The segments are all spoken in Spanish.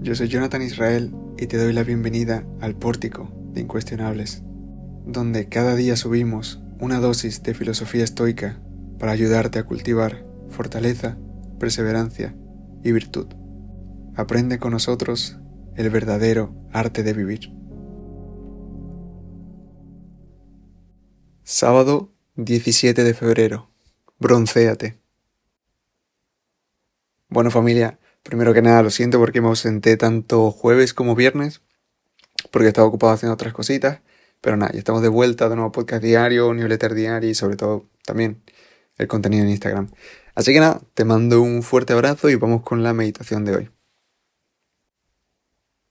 yo soy Jonathan Israel y te doy la bienvenida al Pórtico de Incuestionables, donde cada día subimos una dosis de filosofía estoica para ayudarte a cultivar fortaleza, perseverancia y virtud. Aprende con nosotros el verdadero arte de vivir. Sábado 17 de febrero. Broncéate. Bueno familia, primero que nada lo siento porque me ausenté tanto jueves como viernes, porque estaba ocupado haciendo otras cositas, pero nada, ya estamos de vuelta de nuevo podcast diario, newsletter diario y sobre todo también el contenido en Instagram. Así que nada, te mando un fuerte abrazo y vamos con la meditación de hoy.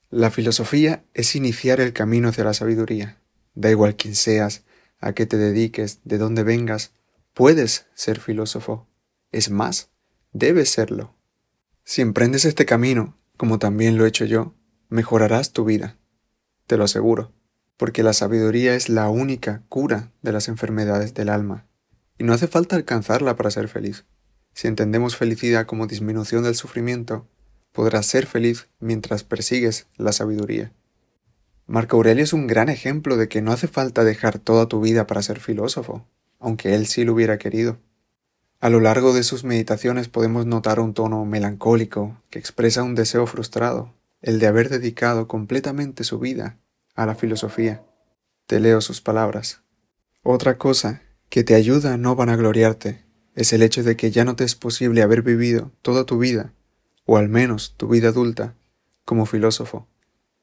La filosofía es iniciar el camino hacia la sabiduría. Da igual quién seas, a qué te dediques, de dónde vengas, puedes ser filósofo. Es más, debes serlo. Si emprendes este camino, como también lo he hecho yo, mejorarás tu vida. Te lo aseguro, porque la sabiduría es la única cura de las enfermedades del alma, y no hace falta alcanzarla para ser feliz. Si entendemos felicidad como disminución del sufrimiento, podrás ser feliz mientras persigues la sabiduría. Marco Aurelio es un gran ejemplo de que no hace falta dejar toda tu vida para ser filósofo, aunque él sí lo hubiera querido. A lo largo de sus meditaciones podemos notar un tono melancólico que expresa un deseo frustrado, el de haber dedicado completamente su vida a la filosofía. Te leo sus palabras. Otra cosa que te ayuda a no vanagloriarte es el hecho de que ya no te es posible haber vivido toda tu vida, o al menos tu vida adulta, como filósofo,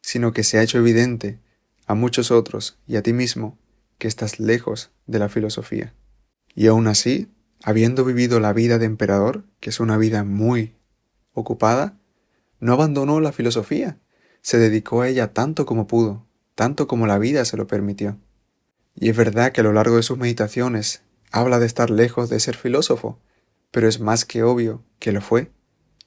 sino que se ha hecho evidente a muchos otros y a ti mismo que estás lejos de la filosofía. Y aún así habiendo vivido la vida de emperador, que es una vida muy ocupada, no abandonó la filosofía, se dedicó a ella tanto como pudo, tanto como la vida se lo permitió. Y es verdad que a lo largo de sus meditaciones habla de estar lejos de ser filósofo, pero es más que obvio que lo fue,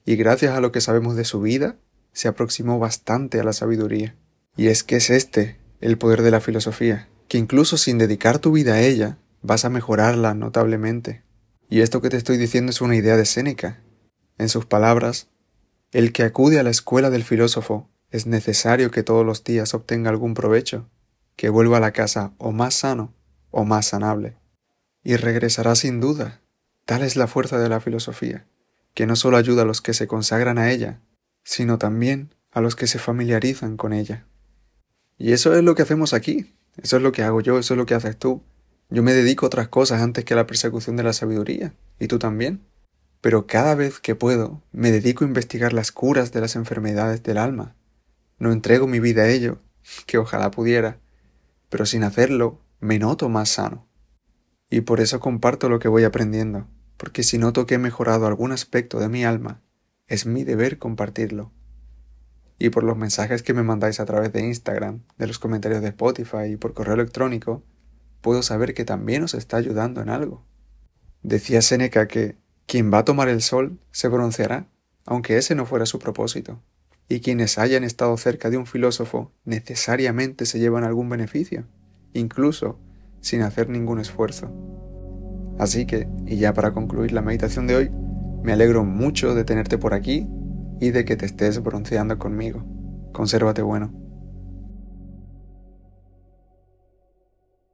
y gracias a lo que sabemos de su vida, se aproximó bastante a la sabiduría. Y es que es este el poder de la filosofía, que incluso sin dedicar tu vida a ella, vas a mejorarla notablemente. Y esto que te estoy diciendo es una idea de Séneca. En sus palabras, el que acude a la escuela del filósofo es necesario que todos los días obtenga algún provecho, que vuelva a la casa o más sano o más sanable. Y regresará sin duda. Tal es la fuerza de la filosofía, que no solo ayuda a los que se consagran a ella, sino también a los que se familiarizan con ella. Y eso es lo que hacemos aquí, eso es lo que hago yo, eso es lo que haces tú, yo me dedico a otras cosas antes que a la persecución de la sabiduría, y tú también. Pero cada vez que puedo, me dedico a investigar las curas de las enfermedades del alma. No entrego mi vida a ello, que ojalá pudiera, pero sin hacerlo me noto más sano. Y por eso comparto lo que voy aprendiendo, porque si noto que he mejorado algún aspecto de mi alma, es mi deber compartirlo. Y por los mensajes que me mandáis a través de Instagram, de los comentarios de Spotify y por correo electrónico, puedo saber que también os está ayudando en algo. Decía Séneca que quien va a tomar el sol se bronceará, aunque ese no fuera su propósito, y quienes hayan estado cerca de un filósofo necesariamente se llevan algún beneficio, incluso sin hacer ningún esfuerzo. Así que, y ya para concluir la meditación de hoy, me alegro mucho de tenerte por aquí y de que te estés bronceando conmigo. Consérvate bueno.